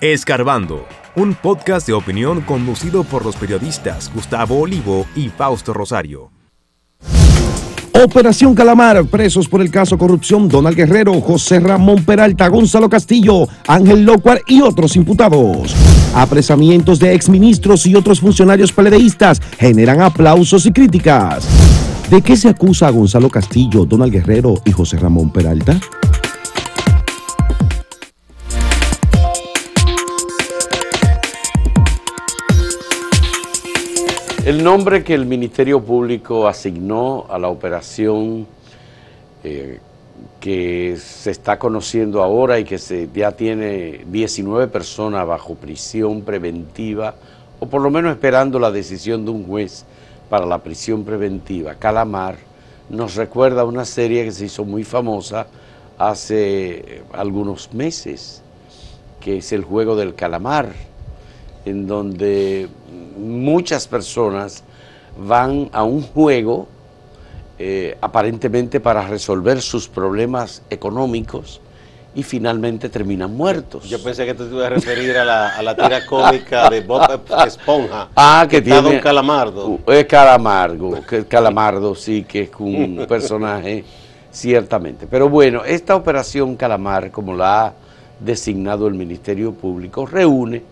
Escarbando, un podcast de opinión conducido por los periodistas Gustavo Olivo y Fausto Rosario. Operación Calamar, presos por el caso corrupción Donald Guerrero, José Ramón Peralta, Gonzalo Castillo, Ángel Locuar y otros imputados. Apresamientos de exministros y otros funcionarios peledeístas generan aplausos y críticas. ¿De qué se acusa a Gonzalo Castillo, Donald Guerrero y José Ramón Peralta? El nombre que el Ministerio Público asignó a la operación eh, que se está conociendo ahora y que ya tiene 19 personas bajo prisión preventiva, o por lo menos esperando la decisión de un juez para la prisión preventiva, Calamar, nos recuerda una serie que se hizo muy famosa hace algunos meses, que es el juego del calamar, en donde muchas personas van a un juego eh, aparentemente para resolver sus problemas económicos y finalmente terminan muertos. Yo pensé que te ibas a referir a la, a la tira cómica de Bob Esponja. Ah, que, tiene... Don Calamardo. Uh, es Calamardo, que Calamardo sí que es un personaje, ciertamente. Pero bueno, esta operación Calamar, como la ha designado el Ministerio Público, reúne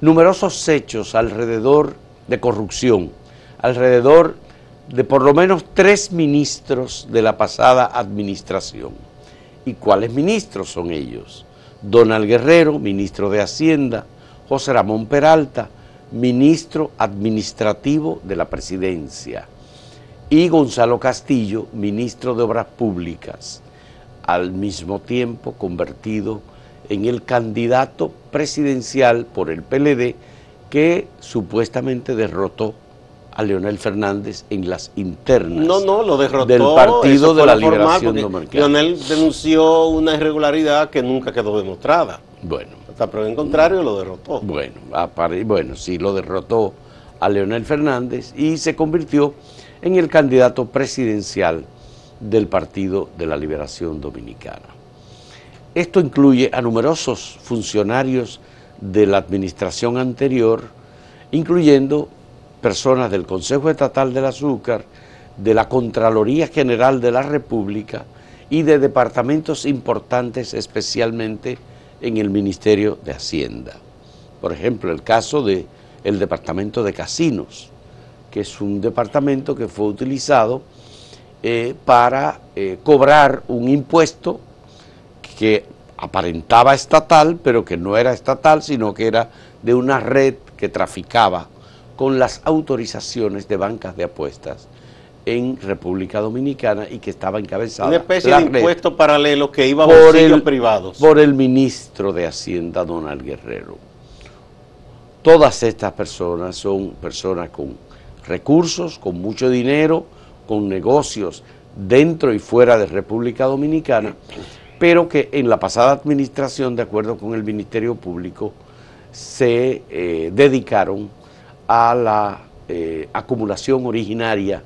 numerosos hechos alrededor de corrupción, alrededor de por lo menos tres ministros de la pasada administración. ¿Y cuáles ministros son ellos? Donald Guerrero, ministro de Hacienda, José Ramón Peralta, ministro administrativo de la presidencia, y Gonzalo Castillo, ministro de Obras Públicas, al mismo tiempo convertido en el candidato presidencial por el PLD que supuestamente derrotó a Leonel Fernández en las internas no, no, lo derrotó, del Partido de la Liberación Dominicana. Leonel denunció una irregularidad que nunca quedó demostrada. Bueno. Pero en contrario lo derrotó. Bueno, bueno, sí, lo derrotó a Leonel Fernández y se convirtió en el candidato presidencial del Partido de la Liberación Dominicana. Esto incluye a numerosos funcionarios de la administración anterior, incluyendo personas del Consejo Estatal del Azúcar, de la Contraloría General de la República y de departamentos importantes, especialmente en el Ministerio de Hacienda. Por ejemplo, el caso del el Departamento de Casinos, que es un departamento que fue utilizado eh, para eh, cobrar un impuesto que aparentaba estatal, pero que no era estatal, sino que era de una red que traficaba con las autorizaciones de bancas de apuestas en República Dominicana y que estaba encabezada. Una especie de impuesto paralelo que iba a bolsillos privados. Por el ministro de Hacienda, Donald Guerrero. Todas estas personas son personas con recursos, con mucho dinero, con negocios dentro y fuera de República Dominicana, pero que en la pasada administración, de acuerdo con el Ministerio Público, se eh, dedicaron a la eh, acumulación originaria,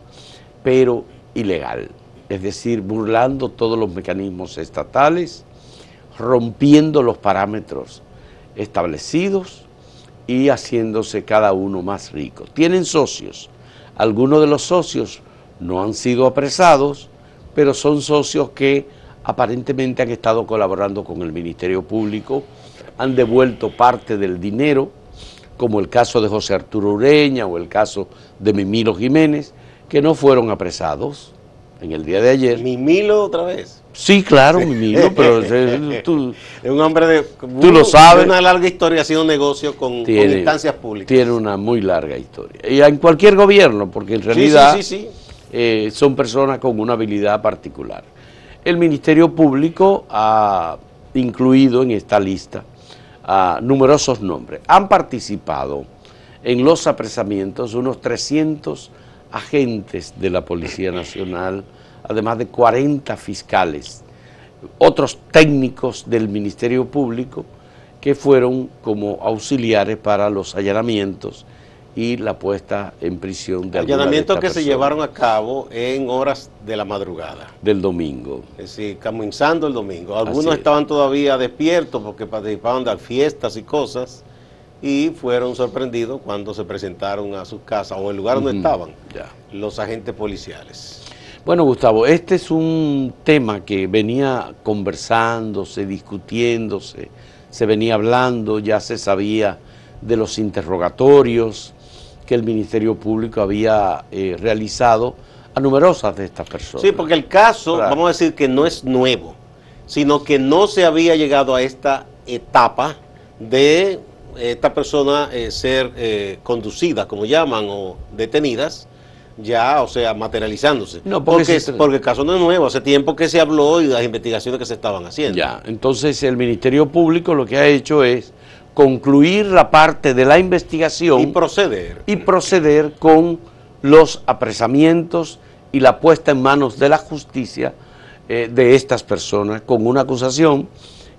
pero ilegal. Es decir, burlando todos los mecanismos estatales, rompiendo los parámetros establecidos y haciéndose cada uno más rico. Tienen socios. Algunos de los socios no han sido apresados, pero son socios que aparentemente han estado colaborando con el Ministerio Público, han devuelto parte del dinero como el caso de José Arturo Ureña o el caso de Mimilo Jiménez, que no fueron apresados en el día de ayer. ¿Mimilo otra vez? Sí, claro, Mimilo, pero tú, es un hombre de tú lo sabes. una larga historia haciendo negocio con, instancias públicas. Tiene una muy larga historia. Y en cualquier gobierno, porque en realidad eh, son personas con una habilidad particular. El Ministerio Público ha incluido en esta lista numerosos nombres. Han participado en los apresamientos unos 300 agentes de la Policía Nacional, además de 40 fiscales, otros técnicos del Ministerio Público que fueron como auxiliares para los allanamientos y la puesta en prisión de Allanamientos que se llevaron a cabo en horas de la madrugada. del domingo. Es decir, comenzando el domingo. Algunos es. estaban todavía despiertos porque participaban de fiestas y cosas y fueron sorprendidos cuando se presentaron a sus casas o el lugar donde estaban ya. los agentes policiales. Bueno, Gustavo, este es un tema que venía conversándose, discutiéndose, se venía hablando, ya se sabía de los interrogatorios que el Ministerio Público había eh, realizado a numerosas de estas personas. Sí, porque el caso, Claro. vamos a decir que no es nuevo, sino que no se había llegado a esta etapa de esta persona eh, ser eh, conducida, como llaman, o detenidas, ya, o sea, materializándose. No, porque porque, se tra- porque el caso no es nuevo, hace tiempo que se habló y las investigaciones que se estaban haciendo. Ya, entonces el Ministerio Público lo que ha hecho es concluir la parte de la investigación Y proceder. y proceder con los apresamientos y la puesta en manos de la justicia eh, de estas personas con una acusación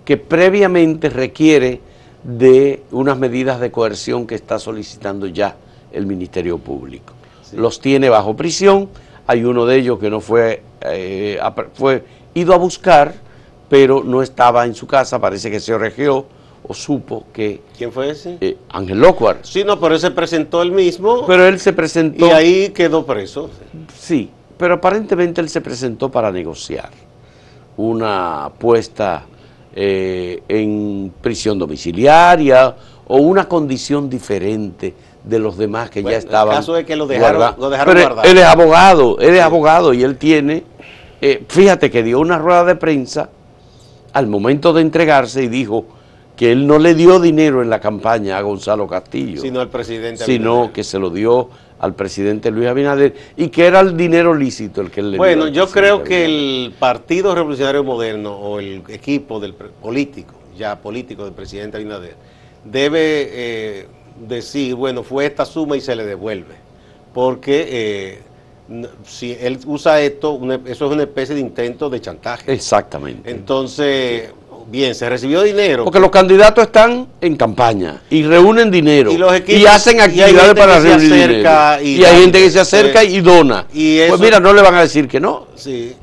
que previamente requiere de unas medidas de coerción que está solicitando ya el Ministerio Público. Los tiene bajo prisión, hay uno de ellos que no fue, eh, fue ido a buscar, pero no estaba en su casa, parece que se regió o supo que ¿Quién fue ese? eh, Ángel Locuar Sí, no, pero él se presentó él mismo pero él se presentó. y ahí quedó preso. Sí, pero aparentemente él se presentó para negociar una puesta eh, en prisión domiciliaria o una condición diferente de los demás que Bueno, ya el estaban. caso es que lo dejaron- guarda- lo dejaron Pero guardado. Él es abogado, él es abogado y él tiene. eh, fíjate que dio una rueda de prensa al momento de entregarse y dijo que él no le dio dinero en la campaña a Gonzalo Castillo Sino al presidente. sino Abinader. que se lo dio al presidente Luis Abinader y que era el dinero lícito el que él le dio. Bueno, yo creo que Abinader. el Partido Revolucionario Moderno o el equipo del político, ya político del presidente Abinader, debe eh, decir, bueno, fue esta suma y se le devuelve. Porque eh, si él usa esto, una- eso es una especie de intento de chantaje. Exactamente. Entonces, bien, se recibió dinero. Porque los candidatos están en campaña y reúnen dinero Y y, los equipos- hacen y actividades para reunir acerca dinero. y Y, hay gente que se acerca sí. y dona. Y pues eso- mira, no le van a decir que no. Sí.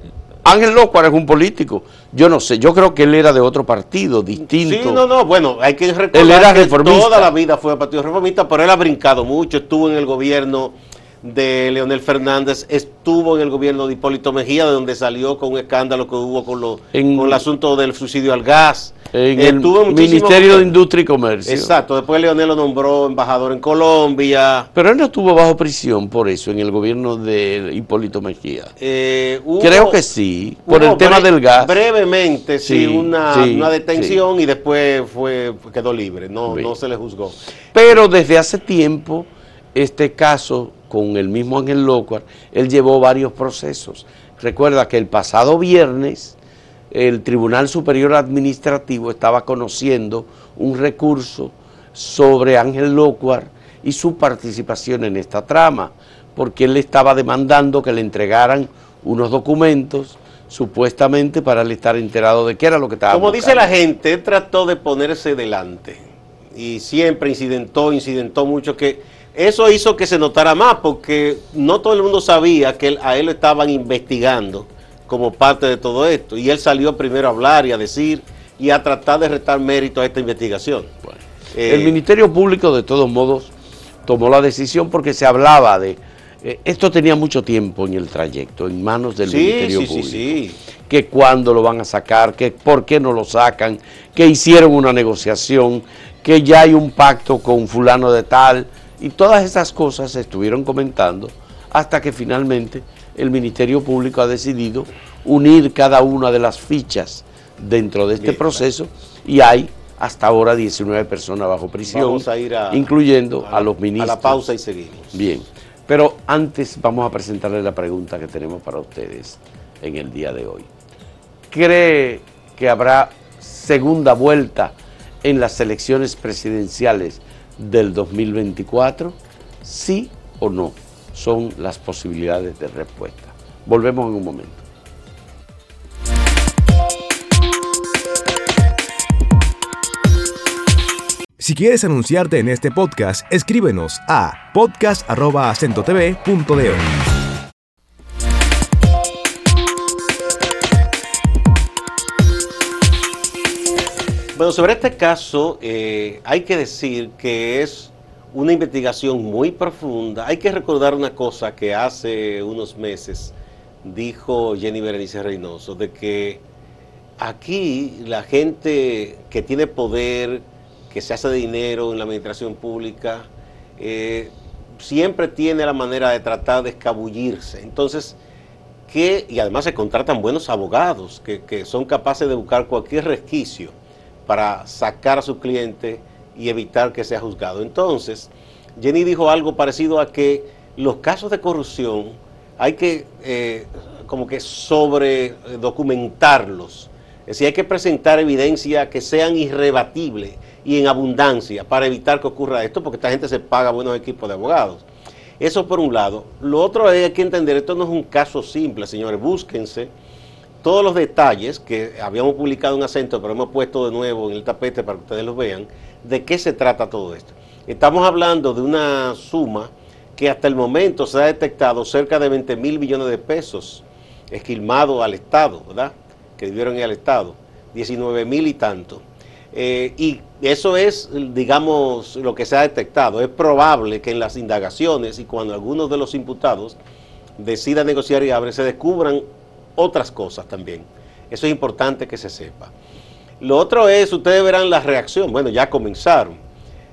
Ángel Locuar es un político. Yo no sé, yo creo que él era de otro partido distinto. Sí, no, no, bueno, hay que recordar Él era que reformista. toda la vida fue Partido Reformista, pero él ha brincado mucho, estuvo en el gobierno de Leonel Fernández, estuvo en el gobierno de Hipólito Mejía, de donde salió con un escándalo que hubo con, lo, En- con el asunto del subsidio al gas. En Estuvo el muchísimo- Ministerio de Industria y Comercio. Exacto, después Leonel lo nombró embajador en Colombia. Pero él no estuvo bajo prisión por eso en el gobierno de Hipólito Mejía. Eh, hubo- Creo que sí, por el tema del gas. Brevemente, sí, Sí, una, sí, una detención y después fue quedó libre, no, no se le juzgó. Pero desde hace tiempo, este caso con el mismo Ángel Locuar, él llevó varios procesos. Recuerda que el pasado viernes el Tribunal Superior Administrativo estaba conociendo un recurso sobre Ángel Locuar y su participación en esta trama, porque él estaba demandando que le entregaran unos documentos supuestamente para él estar enterado de qué era lo que estaba Como dice la gente, él trató de ponerse delante y siempre incidentó, incidentó mucho que eso hizo que se notara más porque no todo el mundo sabía que a él lo estaban investigando como parte de todo esto y él salió primero a hablar y a decir y a tratar de restar mérito a esta investigación. Eh, El Ministerio Público, de todos modos, tomó la decisión porque se hablaba de... eh, esto tenía mucho tiempo en el trayecto, en manos del sí, Ministerio sí, sí, Público. sí. Que cuándo lo van a sacar, que por qué no lo sacan, que hicieron una negociación, que ya hay un pacto con fulano de tal. Y todas esas cosas se estuvieron comentando hasta que finalmente el Ministerio Público ha decidido unir cada una de las fichas dentro de este Bien, proceso y hay hasta ahora 19 personas bajo prisión, Vamos a ir a, incluyendo a, la- los ministros. A la pausa y seguimos. Bien, pero antes vamos a presentarles la pregunta que tenemos para ustedes en el día de hoy. ¿Cree que habrá segunda vuelta en las elecciones presidenciales del 2024? ¿Sí o no? Son las posibilidades de respuesta. Volvemos en un momento. Si quieres anunciarte en este podcast, escríbenos a podcast.acentotv.de. Bueno, sobre este caso eh, hay que decir que es una investigación muy profunda. Hay que recordar una cosa que hace unos meses dijo Jenny Berenice Reynoso, de que aquí la gente que tiene poder, que se hace dinero en la administración pública, eh, siempre tiene la manera de tratar de escabullirse. Entonces, que, y además se contratan buenos abogados que, que son capaces de buscar cualquier resquicio para sacar a su cliente y evitar que sea juzgado. Entonces, Jenny dijo algo parecido a que los casos de corrupción hay que eh, como que sobre documentarlos. Es decir, hay que presentar evidencia que sean irrebatibles y en abundancia para evitar que ocurra esto, porque esta gente se paga buenos equipos de abogados. Eso por un lado. Lo otro es que entender, esto no es un caso simple, señores, búsquense todos los detalles que habíamos publicado en acento, pero hemos puesto de nuevo en el tapete para que ustedes los vean, de qué se trata todo esto. Estamos hablando de una suma que hasta el momento se ha detectado cerca de 20 mil millones de pesos esquilmados al Estado, ¿verdad? Que debieron ir al Estado, 19 mil y tanto. Eh, y eso es, digamos, lo que se ha detectado. Es probable que en las indagaciones y cuando algunos de los imputados decidan negociar y abren, se descubran otras cosas también. Eso es importante que se sepa. Lo otro es, ustedes verán la reacción, bueno, ya comenzaron,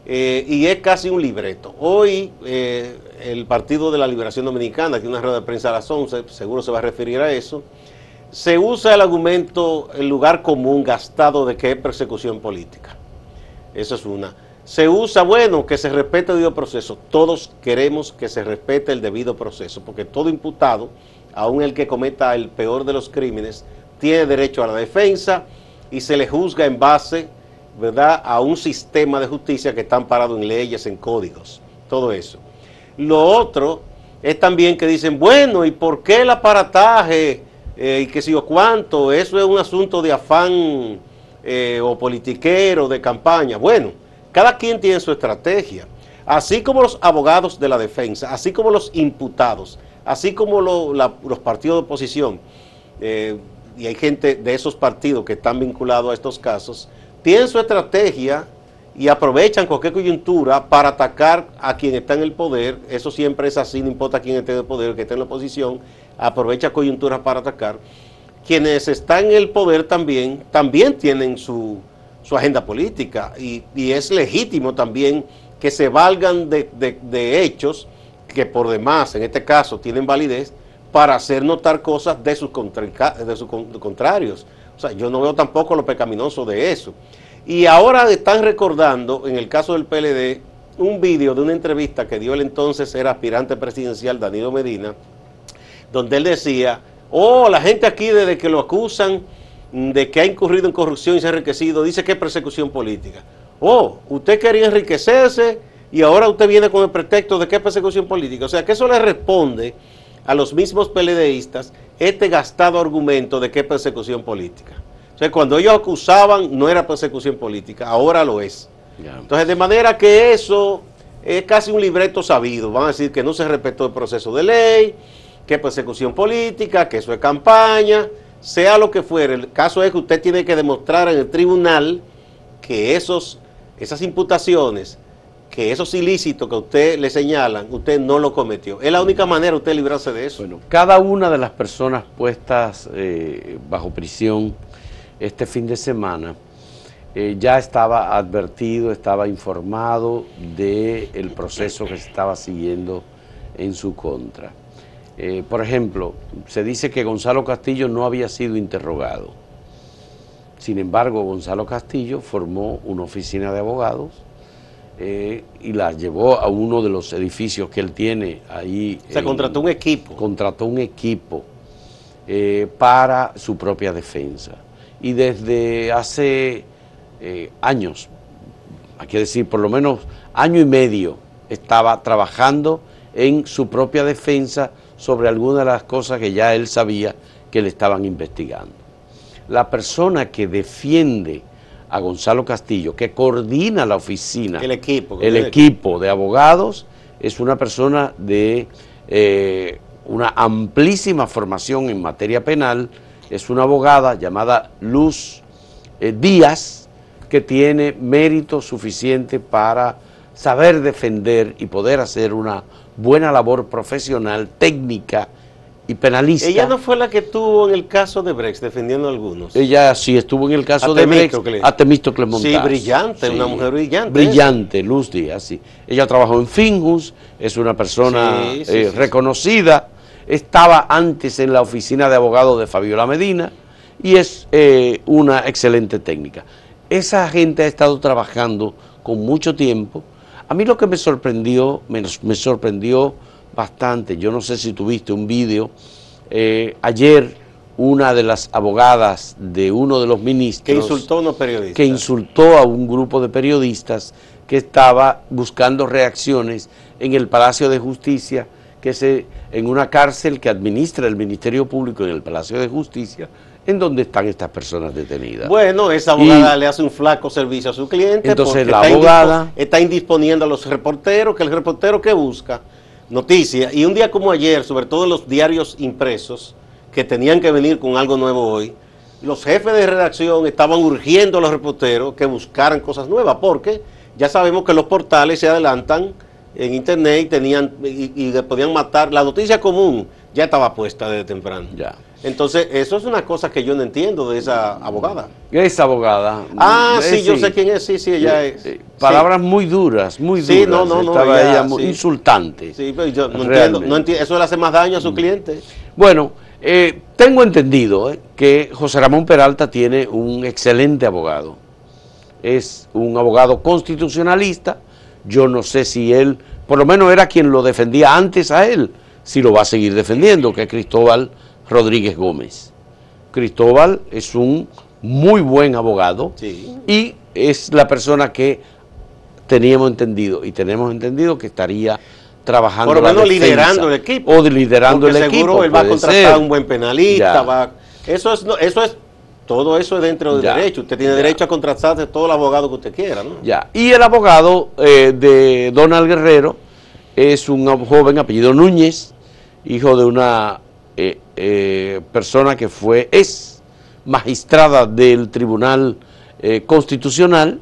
eh, y es casi un libreto. Hoy eh, el Partido de la Liberación Dominicana, tiene una rueda de prensa a las 11, seguro se va a referir a eso, se usa el argumento, el lugar común gastado de que es persecución política. Eso es una. Se usa, bueno, que se respete el debido proceso. Todos queremos que se respete el debido proceso, porque todo imputado aun el que cometa el peor de los crímenes, tiene derecho a la defensa y se le juzga en base ¿verdad? a un sistema de justicia que está amparado en leyes, en códigos, todo eso. Lo otro es también que dicen, bueno, ¿y por qué el aparataje eh, y qué sé yo cuánto? Eso es un asunto de afán eh, o politiquero, de campaña. Bueno, cada quien tiene su estrategia. Así como los abogados de la defensa, así como los imputados, así como los partidos de oposición, eh, y hay gente de esos partidos que están vinculados a estos casos, tienen su estrategia y aprovechan cualquier coyuntura para atacar a quien está en el poder, eso siempre es así, no importa quién esté en el poder, que esté en la oposición, aprovecha coyunturas para atacar. Quienes están en el poder también, también tienen su, agenda política y, es legítimo también que se valgan de, de hechos que por demás, en este caso, tienen validez para hacer notar cosas de sus, de sus contrarios. O sea, yo no veo tampoco lo pecaminoso de eso. Y ahora están recordando, en el caso del PLD, un vídeo de una entrevista que dio el entonces era aspirante presidencial Danilo Medina, donde él decía, oh, la gente aquí desde que lo acusan de que ha incurrido en corrupción y se ha enriquecido, dice que es persecución política. Oh, usted quería enriquecerse y ahora usted viene con el pretexto de que es persecución política. O sea, que eso le responde a los mismos PLDistas este gastado argumento de que es persecución política. O sea, cuando ellos acusaban no era persecución política, ahora lo es. Entonces, de manera que eso es casi un libreto sabido. Van a decir que no se respetó el proceso de ley, que persecución política, que eso es campaña, sea lo que fuere. El caso es que usted tiene que demostrar en el tribunal que esos, esas imputaciones que esos ilícitos que usted le señalan, usted no lo cometió. Es la única manera de usted librarse de eso. Bueno, cada una de las personas puestas eh, bajo prisión este fin de semana eh, ya estaba advertido, estaba informado del proceso que se estaba siguiendo en su contra. Eh, por ejemplo, se dice que Gonzalo Castillo no había sido interrogado. Sin embargo, Gonzalo Castillo formó una oficina de abogados eh, y la llevó a uno de los edificios que él tiene ahí. Se contrató un equipo. Contrató un equipo eh, para su propia defensa. Y desde hace eh, años, hay que decir por lo menos año y medio, estaba trabajando en su propia defensa sobre algunas de las cosas que ya él sabía que le estaban investigando. La persona que defiende a Gonzalo Castillo, que coordina la oficina, El equipo. el equipo de abogados, es una persona de eh, una amplísima formación en materia penal, es una abogada llamada Luz eh, Díaz, que tiene mérito suficiente para saber defender y poder hacer una buena labor profesional, técnica y penalista. Ella no fue la que estuvo en el caso de Brex defendiendo a algunos. Ella sí estuvo en el caso A de Brex, a Temístocles Montaz. Sí, brillante, una mujer brillante. Brillante, Luz Díaz, sí. Ella trabajó en Finjus, es una persona Sí, sí, eh, reconocida, estaba antes en la oficina de abogados de Fabiola Medina y es eh, una excelente técnica. Esa gente ha estado trabajando con mucho tiempo. A mí lo que me sorprendió, me, me sorprendió bastante, yo no sé si tuviste un vídeo, eh, ayer una de las abogadas de uno de los ministros Que insultó a unos periodistas. que insultó a un grupo de periodistas que estaba buscando reacciones en el Palacio de Justicia, que se en una cárcel que administra el Ministerio Público en el Palacio de Justicia, en donde están estas personas detenidas. Bueno, esa abogada Y- le hace un flaco servicio a su cliente. Entonces, la está abogada- indispo- está indisponiendo a los reporteros, que el reportero que busca noticias. Y un día como ayer, sobre todo en los diarios impresos, que tenían que venir con algo nuevo hoy, los jefes de redacción estaban urgiendo a los reporteros que buscaran cosas nuevas, porque ya sabemos que los portales se adelantan en internet y tenían y, y podían matar. La noticia común ya estaba puesta desde temprano. Ya. Entonces, eso es una cosa que yo no entiendo de esa abogada. Esa abogada. Ah, eh, sí, yo sé quién es, sí, sí, ella eh, es. eh, palabras muy duras, muy Sí, duras. no, no, no, Estaba ella, ella muy sí. insultante. Sí, pero yo no entiendo, no eso le hace más daño a su cliente. Bueno, eh, tengo entendido eh, que José Ramón Peralta tiene un excelente abogado. Es un abogado constitucionalista. Yo no sé si él, por lo menos era quien lo defendía antes a él, si lo va a seguir defendiendo, que es Cristóbal Rodríguez Gómez. Cristóbal es un muy buen abogado Sí. y es la persona que teníamos entendido y tenemos entendido que estaría trabajando Por lo menos liderando el equipo. o de liderando Porque el seguro equipo él va a contratar ser. a un buen penalista. Ya. va- eso es, no, eso es, todo eso es dentro del Ya. derecho. Usted tiene Ya. derecho a contratar de todo el abogado que usted quiera, ¿no? Ya. Y el abogado eh, de Donald Guerrero es un joven apellido Núñez, hijo de una eh, eh, persona que fue, es magistrada del Tribunal eh, Constitucional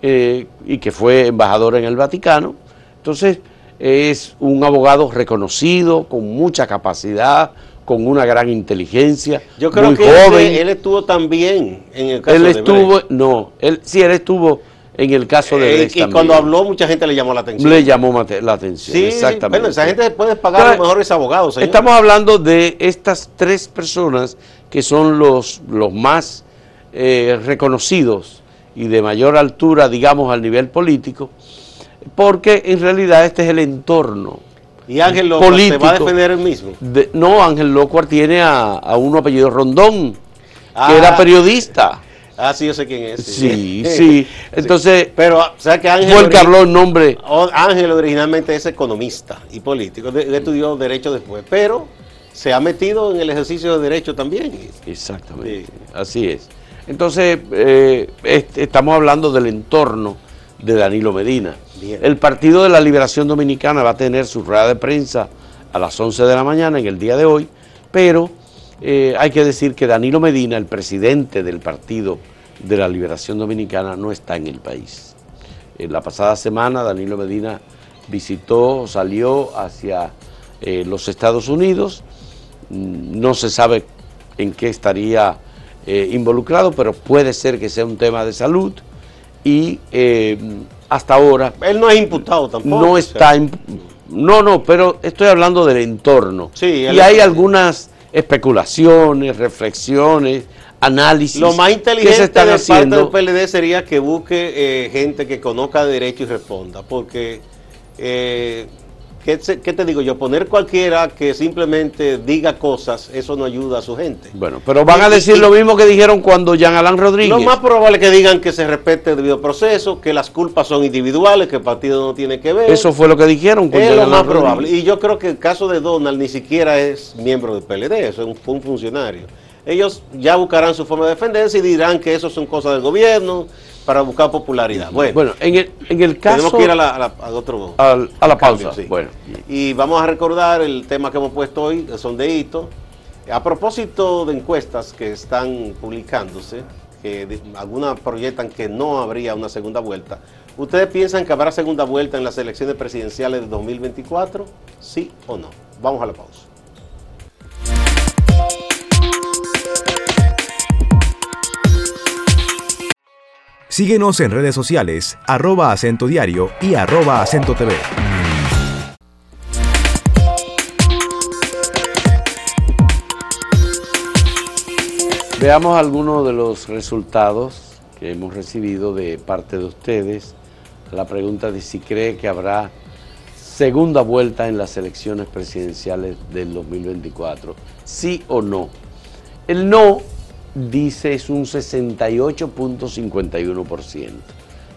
eh, y que fue embajador en el Vaticano. Entonces, es un abogado reconocido, con mucha capacidad, con una gran inteligencia, Yo creo muy que joven. él estuvo también en el caso Él de estuvo, Brecht. no, él sí, él estuvo en el caso de Eh, Brecht y también. cuando habló, mucha gente le llamó la atención. le llamó la atención, Sí, exactamente. Bueno, esa gente puede pagar a Entonces, lo mejor ese abogado, señor. Estamos hablando de estas tres personas que son los, los más eh, reconocidos y de mayor altura, digamos, al nivel político, porque en realidad este es el entorno. Y Ángel López se va a defender él mismo. de- no, Ángel Locuar tiene a, a uno apellido Rondón, Ah. que era periodista. Ah, sí, yo sé quién es. Sí, sí. Entonces, Pero, o sea que Ángel. fue el que ori- habló en nombre Ángel originalmente es economista y político. de- estudió Derecho después. Pero se ha metido en el ejercicio de Derecho también. Exactamente, Sí. así es. Entonces, eh, est- estamos hablando del entorno de Danilo Medina. Bien. El Partido de la Liberación Dominicana va a tener su rueda de prensa a las 11 de la mañana en el día de hoy, pero eh, hay que decir que Danilo Medina, el presidente del Partido de la Liberación Dominicana, no está en el país. En la pasada semana Danilo Medina visitó, salió hacia eh, los Estados Unidos, Mm, no se sabe en qué estaría eh, involucrado, pero puede ser que sea un tema de salud y eh, hasta ahora Él no es imputado tampoco. no o está sea, en- no no pero estoy hablando del entorno Sí, y hay algunas especulaciones reflexiones análisis Lo más que inteligente se están de haciendo parte del PLD sería que busque eh, gente que conozca de derecho y responda. Porque, eh, ¿qué, te digo yo? Poner cualquiera que simplemente diga cosas, eso no ayuda a su gente. bueno pero van a decir y- lo mismo que dijeron cuando Jean Alain Rodríguez Lo más probable es que digan que se respete el debido proceso, que las culpas son individuales, que el partido no tiene que ver. eso fue lo que dijeron con es Jean lo más Rodríguez. probable. Y yo creo que el caso de Donald ni siquiera es miembro del PLD, eso es un, fue un funcionario. ellos ya buscarán su forma de defenderse y dirán que eso son cosas del gobierno para buscar popularidad. Bueno, Bueno, en el, en el caso... tenemos que ir a la, a la- a otro al- a la cambio, pausa. sí. Bueno, Y vamos a recordar el tema que hemos puesto hoy, el sondeíto. A propósito de encuestas que están publicándose, que algunas proyectan que no habría una segunda vuelta, ¿ustedes piensan que habrá segunda vuelta en las elecciones presidenciales de 2024? ¿Sí o no? Vamos a la pausa. Síguenos en redes sociales, arroba acento diario y arroba acento TV. Veamos algunos de los resultados que hemos recibido de parte de ustedes. La pregunta de si cree que habrá segunda vuelta en las elecciones presidenciales del 2024. Sí o no. El no dice es un 68.51%,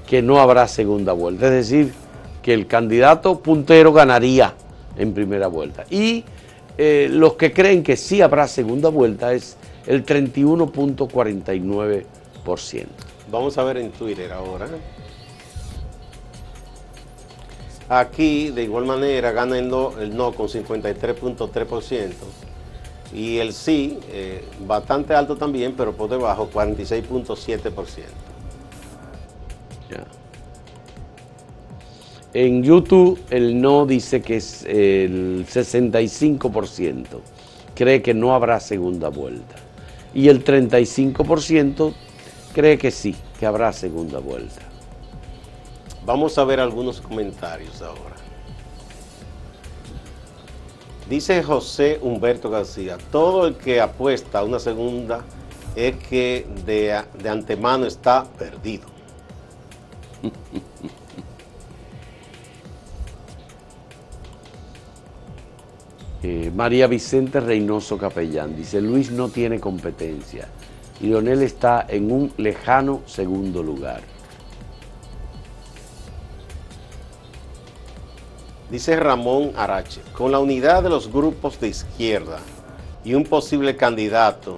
que no habrá segunda vuelta. Es decir, que el candidato puntero ganaría en primera vuelta. Y eh, los que creen que sí habrá segunda vuelta es el 31.49%. Vamos a ver en Twitter ahora. Aquí, de igual manera, gana el no, el no con 53.3%. Y el sí, eh, bastante alto también, pero por debajo, 46.7%. Ya. En YouTube el no dice que es el 65%, cree que no habrá segunda vuelta. Y el 35% cree que sí, que habrá segunda vuelta. Vamos a ver algunos comentarios ahora. Dice José Humberto García, todo el que apuesta a una segunda es que de, de antemano está perdido. Eh, María Vicente Reynoso Capellán dice, Luis no tiene competencia y Leonel está en un lejano segundo lugar. Dice Ramón Arache, con la unidad de los grupos de izquierda y un posible candidato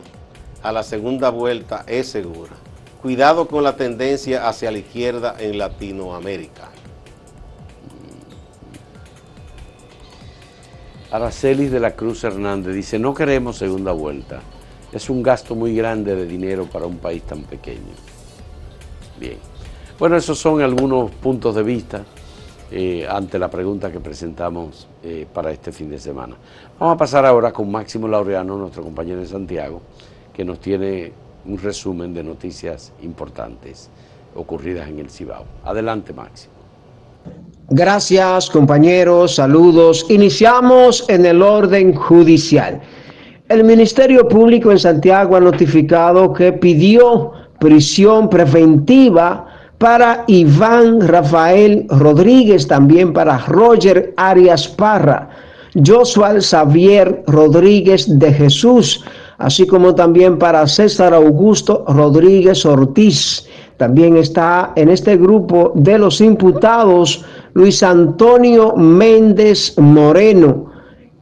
a la segunda vuelta es segura. Cuidado con la tendencia hacia la izquierda en Latinoamérica. Aracelis de la Cruz Hernández dice, no queremos segunda vuelta. Es un gasto muy grande de dinero para un país tan pequeño. Bien. Bueno, esos son algunos puntos de vista eh, ante la pregunta que presentamos eh, para este fin de semana. Vamos a pasar ahora con Máximo Laureano, nuestro compañero de Santiago, que nos tiene un resumen de noticias importantes ocurridas en el Cibao. Adelante, Máximo. Gracias compañeros, saludos. Iniciamos en el orden judicial. El Ministerio Público en Santiago ha notificado que pidió prisión preventiva para Iván Rafael Rodríguez, también para Roger Arias Parra, Josual Xavier Rodríguez de Jesús, así como también para César Augusto Rodríguez Ortiz. También está en este grupo de los imputados Luis Antonio Méndez Moreno,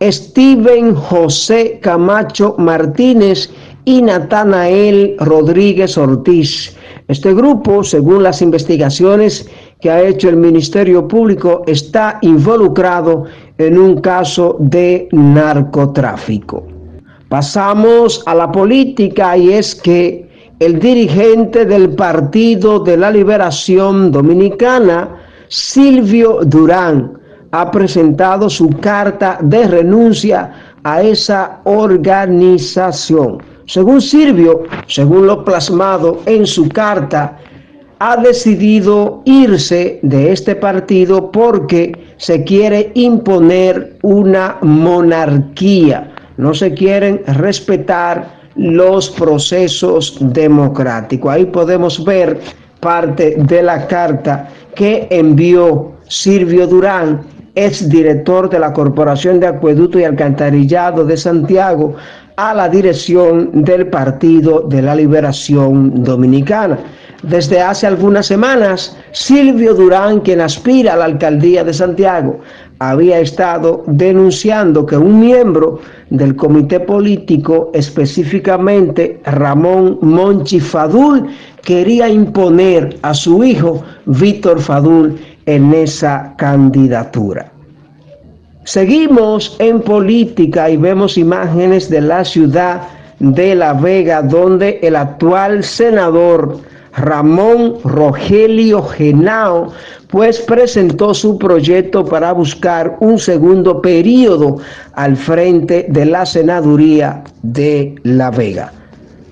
Steven José Camacho Martínez y Natanael Rodríguez Ortiz. Este grupo, según las investigaciones que ha hecho el Ministerio Público, está involucrado en un caso de narcotráfico. Pasamos a la política y es que el dirigente del Partido de la Liberación Dominicana, Silvio Durán, ha presentado su carta de renuncia a esa organización. Según Silvio, según lo plasmado en su carta, ha decidido irse de este partido porque se quiere imponer una monarquía. No se quieren respetar los procesos democráticos. Ahí podemos ver parte de la carta que envió Silvio Durán, ex director de la Corporación de Acueducto y Alcantarillado de Santiago, a la dirección del Partido de la Liberación Dominicana. Desde hace algunas semanas, Silvio Durán, quien aspira a la alcaldía de Santiago, había estado denunciando que un miembro del comité político, específicamente Ramón Monchi Fadul, quería imponer a su hijo Víctor Fadul en esa candidatura. Seguimos en política y vemos imágenes de la ciudad de La Vega, donde el actual senador Ramón Rogelio Genao, pues presentó su proyecto para buscar un segundo periodo al frente de la senaduría de La Vega.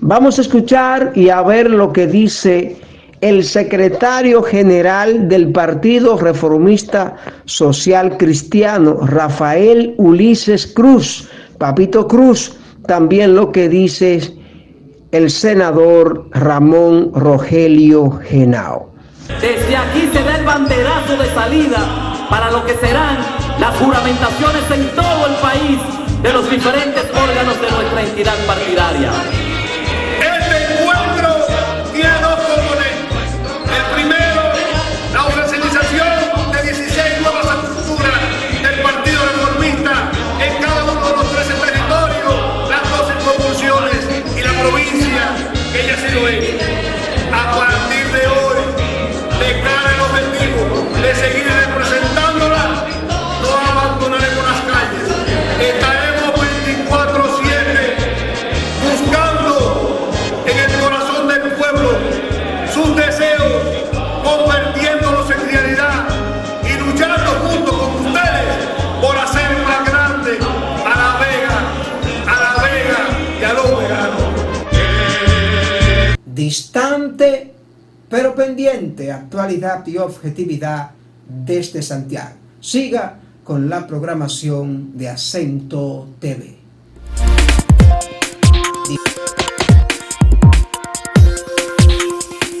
Vamos a escuchar y a ver lo que dice el secretario general del Partido Reformista Social Cristiano, Rafael Ulises Cruz, Papito Cruz, también lo que dice el senador Ramón Rogelio Genao. Desde aquí se da el banderazo de salida para lo que serán las juramentaciones en todo el país de los diferentes órganos de nuestra entidad partidaria. Actualidad y objetividad desde Santiago. Siga con la programación de Acento TV.